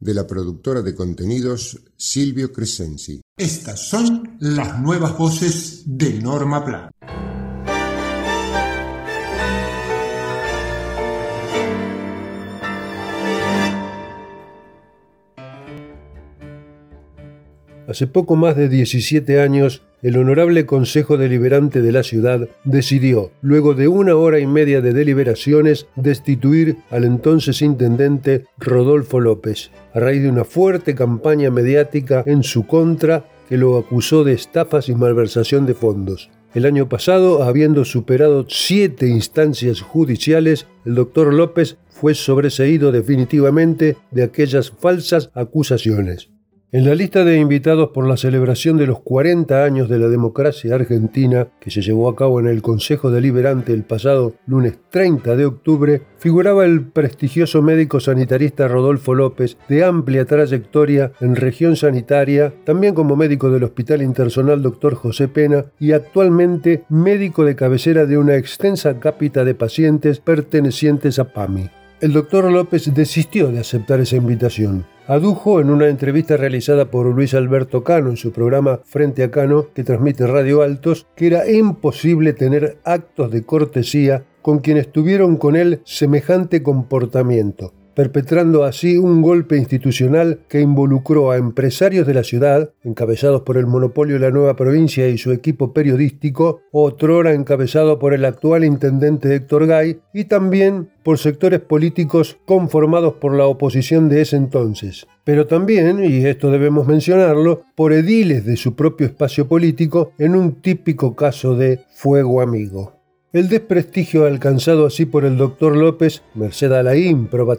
de la productora de contenidos Silvio Crescenzi. Estas son las nuevas voces de Norma Plan. Hace poco más de 17 años, el Honorable Consejo Deliberante de la ciudad decidió, luego de una hora y media de deliberaciones, destituir al entonces intendente Rodolfo López, a raíz de una fuerte campaña mediática en su contra que lo acusó de estafas y malversación de fondos. El año pasado, habiendo superado siete instancias judiciales, el doctor López fue sobreseído definitivamente de aquellas falsas acusaciones. En la lista de invitados por la celebración de los 40 años de la democracia argentina, que se llevó a cabo en el Consejo Deliberante el pasado lunes 30 de octubre, figuraba el prestigioso médico sanitarista Rodolfo López, de amplia trayectoria en región sanitaria, también como médico del Hospital Intersonal Dr. José Pena y actualmente médico de cabecera de una extensa cápita de pacientes pertenecientes a PAMI. El doctor López desistió de aceptar esa invitación. Adujo en una entrevista realizada por Luis Alberto Cano en su programa Frente a Cano, que transmite Radio Altos, que era imposible tener actos de cortesía con quienes tuvieron con él semejante comportamiento perpetrando así un golpe institucional que involucró a empresarios de la ciudad, encabezados por el monopolio de la nueva provincia y su equipo periodístico, otrora encabezado por el actual intendente Héctor Gay, y también por sectores políticos conformados por la oposición de ese entonces. Pero también, y esto debemos mencionarlo, por ediles de su propio espacio político en un típico caso de fuego amigo. El desprestigio alcanzado así por el doctor López, merced a la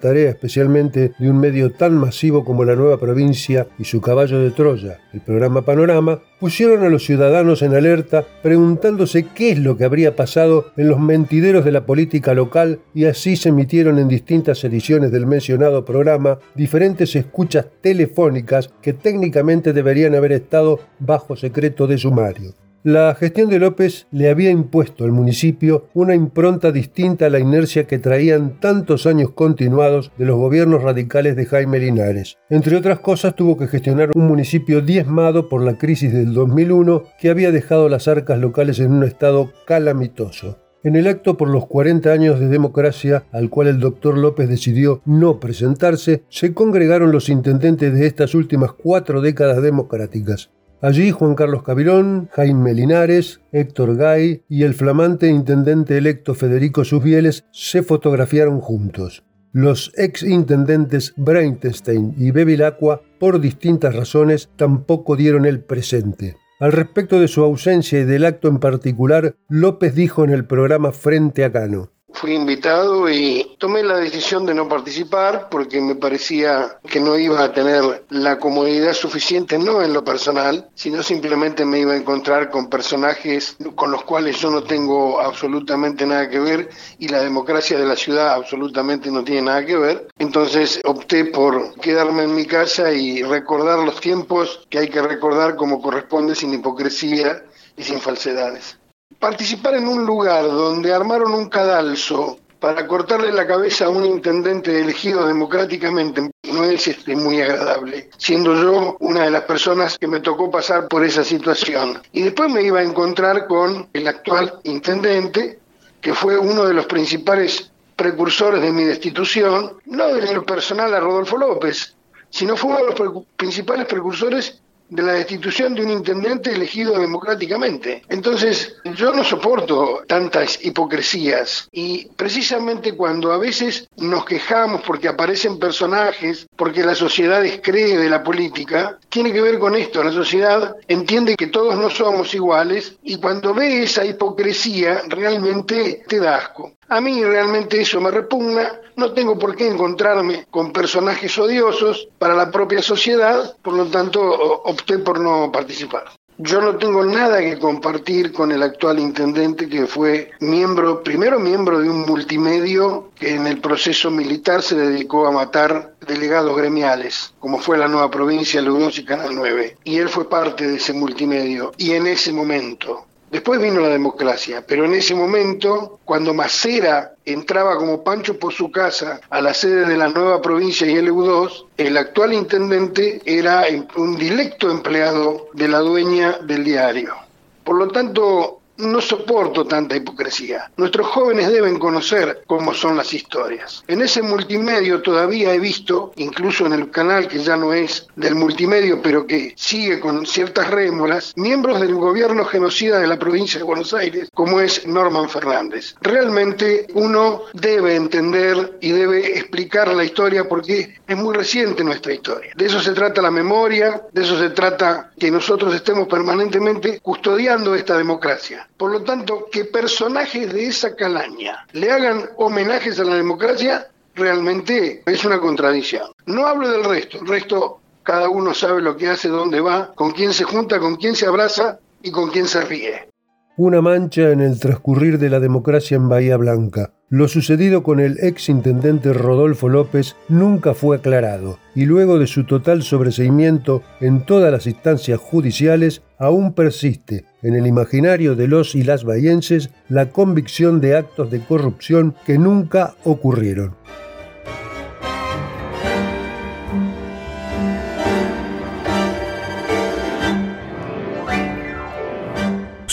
tarea especialmente de un medio tan masivo como la nueva provincia y su caballo de Troya, el programa Panorama, pusieron a los ciudadanos en alerta preguntándose qué es lo que habría pasado en los mentideros de la política local y así se emitieron en distintas ediciones del mencionado programa diferentes escuchas telefónicas que técnicamente deberían haber estado bajo secreto de sumario. La gestión de López le había impuesto al municipio una impronta distinta a la inercia que traían tantos años continuados de los gobiernos radicales de Jaime Linares. Entre otras cosas, tuvo que gestionar un municipio diezmado por la crisis del 2001 que había dejado las arcas locales en un estado calamitoso. En el acto por los 40 años de democracia al cual el doctor López decidió no presentarse, se congregaron los intendentes de estas últimas cuatro décadas democráticas. Allí Juan Carlos Cavirón, Jaime Linares, Héctor Gay y el flamante intendente electo Federico Susbieles se fotografiaron juntos. Los ex intendentes Breinstein y Bevilacqua, por distintas razones, tampoco dieron el presente. Al respecto de su ausencia y del acto en particular, López dijo en el programa Frente a Cano. Fui invitado y tomé la decisión de no participar porque me parecía que no iba a tener la comodidad suficiente, no en lo personal, sino simplemente me iba a encontrar con personajes con los cuales yo no tengo absolutamente nada que ver y la democracia de la ciudad absolutamente no tiene nada que ver. Entonces opté por quedarme en mi casa y recordar los tiempos que hay que recordar como corresponde sin hipocresía y sin falsedades participar en un lugar donde armaron un cadalso para cortarle la cabeza a un intendente elegido democráticamente no es este, muy agradable, siendo yo una de las personas que me tocó pasar por esa situación. Y después me iba a encontrar con el actual intendente, que fue uno de los principales precursores de mi destitución, no de lo personal a Rodolfo López, sino fue uno de los principales precursores de la destitución de un intendente elegido democráticamente. Entonces, yo no soporto tantas hipocresías y precisamente cuando a veces nos quejamos porque aparecen personajes, porque la sociedad descree de la política, tiene que ver con esto. La sociedad entiende que todos no somos iguales y cuando ve esa hipocresía realmente te da asco. A mí realmente eso me repugna, no tengo por qué encontrarme con personajes odiosos para la propia sociedad, por lo tanto opté por no participar. Yo no tengo nada que compartir con el actual intendente que fue miembro, primero miembro de un multimedio que en el proceso militar se dedicó a matar delegados gremiales, como fue la nueva provincia, Lugos y Canal 9. Y él fue parte de ese multimedio. Y en ese momento, Después vino la democracia, pero en ese momento, cuando Macera entraba como Pancho por su casa a la sede de la nueva provincia y LU2, el actual intendente era un directo empleado de la dueña del diario. Por lo tanto, no soporto tanta hipocresía. Nuestros jóvenes deben conocer cómo son las historias. En ese multimedio todavía he visto, incluso en el canal que ya no es del multimedio, pero que sigue con ciertas rémoras, miembros del gobierno genocida de la provincia de Buenos Aires, como es Norman Fernández. Realmente uno debe entender y debe explicar la historia porque es muy reciente nuestra historia. De eso se trata la memoria, de eso se trata que nosotros estemos permanentemente custodiando esta democracia. Por lo tanto, que personajes de esa calaña le hagan homenajes a la democracia realmente es una contradicción. No hablo del resto, el resto cada uno sabe lo que hace, dónde va, con quién se junta, con quién se abraza y con quién se ríe. Una mancha en el transcurrir de la democracia en Bahía Blanca. Lo sucedido con el ex intendente Rodolfo López nunca fue aclarado y luego de su total sobreseimiento en todas las instancias judiciales aún persiste en el imaginario de los y las bahienses la convicción de actos de corrupción que nunca ocurrieron.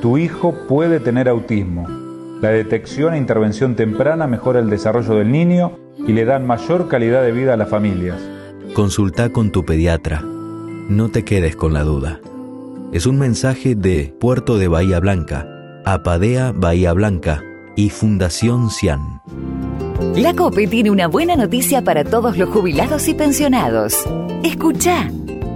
Tu hijo puede tener autismo la detección e intervención temprana mejora el desarrollo del niño y le dan mayor calidad de vida a las familias. Consulta con tu pediatra. No te quedes con la duda. Es un mensaje de Puerto de Bahía Blanca, Apadea Bahía Blanca y Fundación CIAN. La COPE tiene una buena noticia para todos los jubilados y pensionados. Escucha.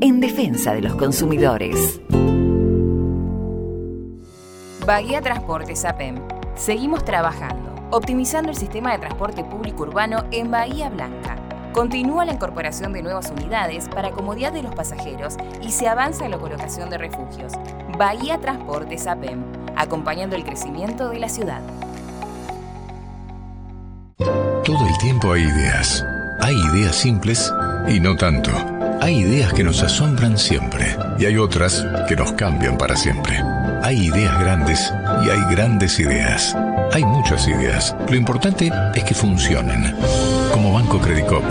en defensa de los consumidores. Bahía Transportes APEM. Seguimos trabajando, optimizando el sistema de transporte público urbano en Bahía Blanca. Continúa la incorporación de nuevas unidades para comodidad de los pasajeros y se avanza en la colocación de refugios. Bahía Transportes APEM, acompañando el crecimiento de la ciudad. Todo el tiempo hay ideas. Hay ideas simples y no tanto. Hay ideas que nos asombran siempre y hay otras que nos cambian para siempre. Hay ideas grandes y hay grandes ideas. Hay muchas ideas. Lo importante es que funcionen. Como Banco Credicop,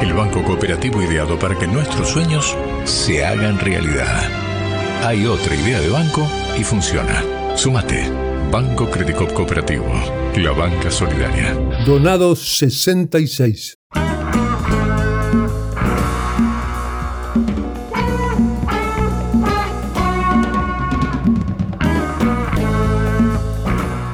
el banco cooperativo ideado para que nuestros sueños se hagan realidad. Hay otra idea de banco y funciona. Súmate. Banco Credicop Cooperativo. La banca solidaria. Donados 66.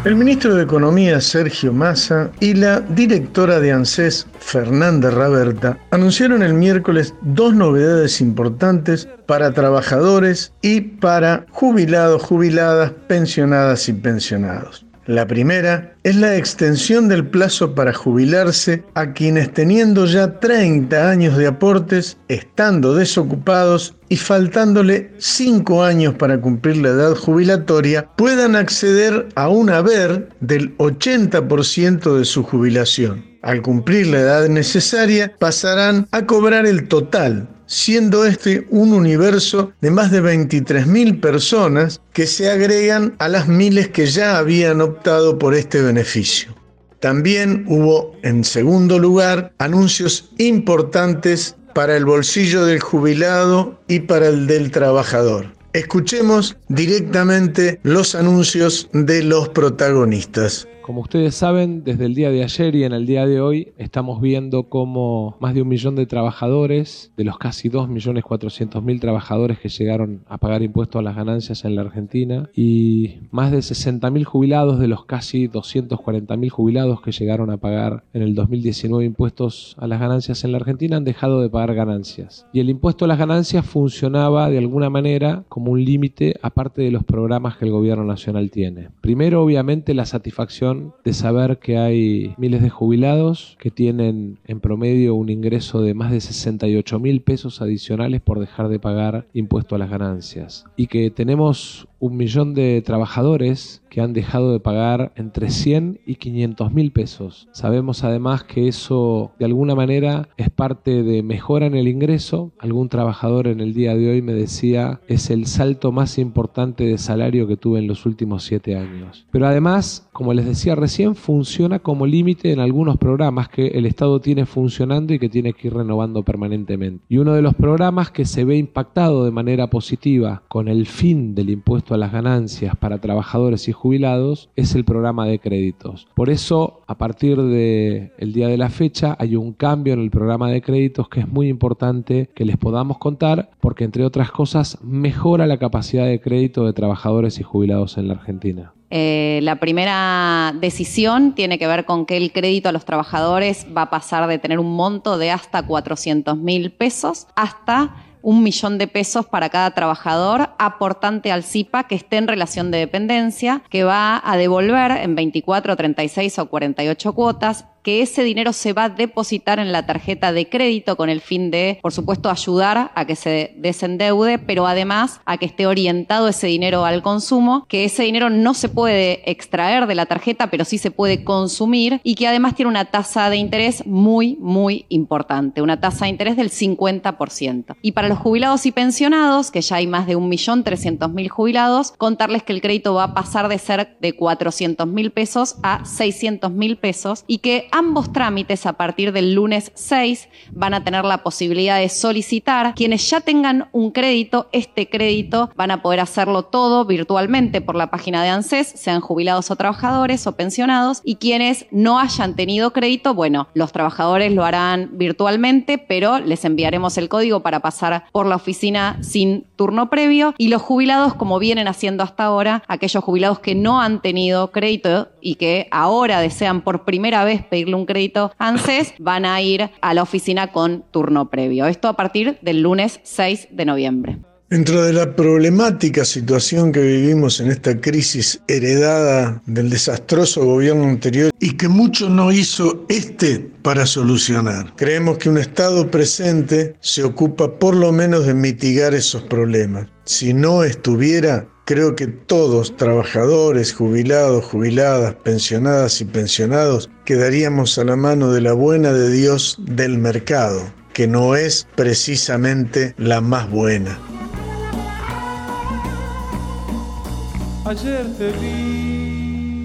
El ministro de Economía Sergio Massa y la directora de ANSES Fernanda Raberta anunciaron el miércoles dos novedades importantes para trabajadores y para jubilados, jubiladas, pensionadas y pensionados. La primera es la extensión del plazo para jubilarse a quienes teniendo ya 30 años de aportes, estando desocupados y faltándole 5 años para cumplir la edad jubilatoria, puedan acceder a un haber del 80% de su jubilación. al cumplir la edad necesaria, pasarán a cobrar el total siendo este un universo de más de 23.000 personas que se agregan a las miles que ya habían optado por este beneficio. También hubo, en segundo lugar, anuncios importantes para el bolsillo del jubilado y para el del trabajador. Escuchemos directamente los anuncios de los protagonistas. Como ustedes saben, desde el día de ayer y en el día de hoy estamos viendo cómo más de un millón de trabajadores, de los casi 2.400.000 trabajadores que llegaron a pagar impuestos a las ganancias en la Argentina y más de 60.000 jubilados de los casi 240.000 jubilados que llegaron a pagar en el 2019 impuestos a las ganancias en la Argentina han dejado de pagar ganancias. Y el impuesto a las ganancias funcionaba de alguna manera como un límite aparte de los programas que el gobierno nacional tiene. Primero, obviamente, la satisfacción de saber que hay miles de jubilados que tienen en promedio un ingreso de más de 68 mil pesos adicionales por dejar de pagar impuesto a las ganancias. Y que tenemos un millón de trabajadores que han dejado de pagar entre 100 y 500 mil pesos. Sabemos además que eso de alguna manera es parte de mejora en el ingreso. Algún trabajador en el día de hoy me decía es el salto más importante de salario que tuve en los últimos siete años. Pero además, como les decía recién, funciona como límite en algunos programas que el Estado tiene funcionando y que tiene que ir renovando permanentemente. Y uno de los programas que se ve impactado de manera positiva con el fin del impuesto a las ganancias para trabajadores y jubilados es el programa de créditos. Por eso, a partir del el día de la fecha, hay un cambio en el programa de créditos que es muy importante que les podamos contar porque, entre otras cosas, mejora la capacidad de crédito de trabajadores y jubilados en la Argentina. Eh, la primera decisión tiene que ver con que el crédito a los trabajadores va a pasar de tener un monto de hasta 400 mil pesos hasta un millón de pesos para cada trabajador aportante al CIPA que esté en relación de dependencia, que va a devolver en 24, 36 o 48 cuotas que ese dinero se va a depositar en la tarjeta de crédito con el fin de, por supuesto, ayudar a que se desendeude, pero además a que esté orientado ese dinero al consumo, que ese dinero no se puede extraer de la tarjeta, pero sí se puede consumir y que además tiene una tasa de interés muy, muy importante, una tasa de interés del 50%. Y para los jubilados y pensionados, que ya hay más de 1.300.000 jubilados, contarles que el crédito va a pasar de ser de 400.000 pesos a 600.000 pesos y que ambos trámites a partir del lunes 6 van a tener la posibilidad de solicitar. Quienes ya tengan un crédito, este crédito van a poder hacerlo todo virtualmente por la página de ANSES, sean jubilados o trabajadores o pensionados. Y quienes no hayan tenido crédito, bueno, los trabajadores lo harán virtualmente, pero les enviaremos el código para pasar por la oficina sin turno previo. Y los jubilados, como vienen haciendo hasta ahora, aquellos jubilados que no han tenido crédito y que ahora desean por primera vez pedir un crédito ANSES, van a ir a la oficina con turno previo. Esto a partir del lunes 6 de noviembre. Dentro de la problemática situación que vivimos en esta crisis heredada del desastroso gobierno anterior y que mucho no hizo este para solucionar, creemos que un Estado presente se ocupa por lo menos de mitigar esos problemas. Si no estuviera, Creo que todos, trabajadores, jubilados, jubiladas, pensionadas y pensionados, quedaríamos a la mano de la buena de Dios del mercado, que no es precisamente la más buena.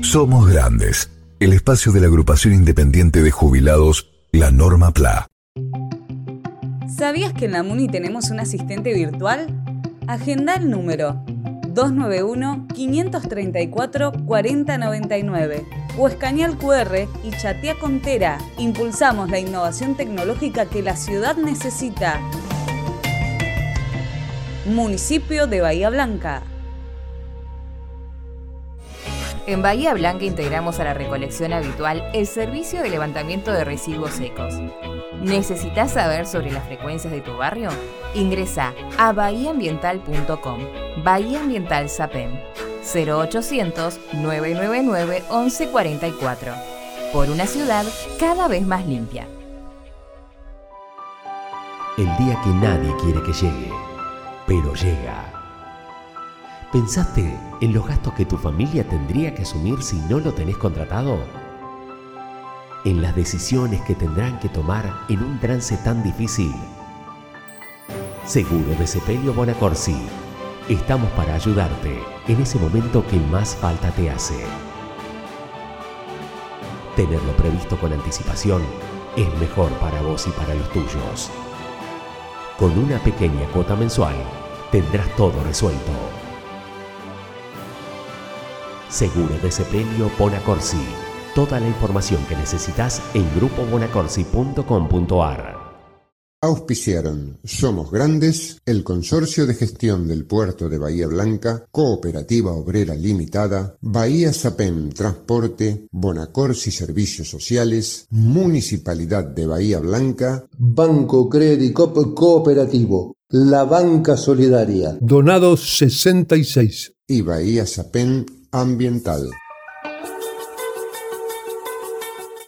Somos Grandes, el espacio de la agrupación independiente de jubilados, la Norma PLA. ¿Sabías que en la MUNI tenemos un asistente virtual? Agenda el número 291-534-4099 o escanea el QR y chatea con Tera. Impulsamos la innovación tecnológica que la ciudad necesita. Municipio de Bahía Blanca. En Bahía Blanca integramos a la recolección habitual el servicio de levantamiento de residuos secos. ¿Necesitas saber sobre las frecuencias de tu barrio? Ingresa a bahiaambiental.com. Bahía Ambiental SAPEM 0800 999 1144. Por una ciudad cada vez más limpia. El día que nadie quiere que llegue, pero llega. ¿Pensaste en los gastos que tu familia tendría que asumir si no lo tenés contratado? en las decisiones que tendrán que tomar en un trance tan difícil. Seguro de Sepelio Bonacorsi. Estamos para ayudarte en ese momento que más falta te hace. Tenerlo previsto con anticipación es mejor para vos y para los tuyos. Con una pequeña cuota mensual tendrás todo resuelto. Seguro de Sepelio Bonacorsi. Toda la información que necesitas en grupobonacorsi.com.ar. Auspiciaron Somos Grandes, el Consorcio de Gestión del Puerto de Bahía Blanca, Cooperativa Obrera Limitada, Bahía Sapem Transporte, Bonacorsi Servicios Sociales, Municipalidad de Bahía Blanca, Banco Credicop Cooperativo, la Banca Solidaria. Donado 66. y Bahía Sapem Ambiental.